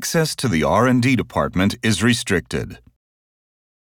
Access to the R&D department is restricted.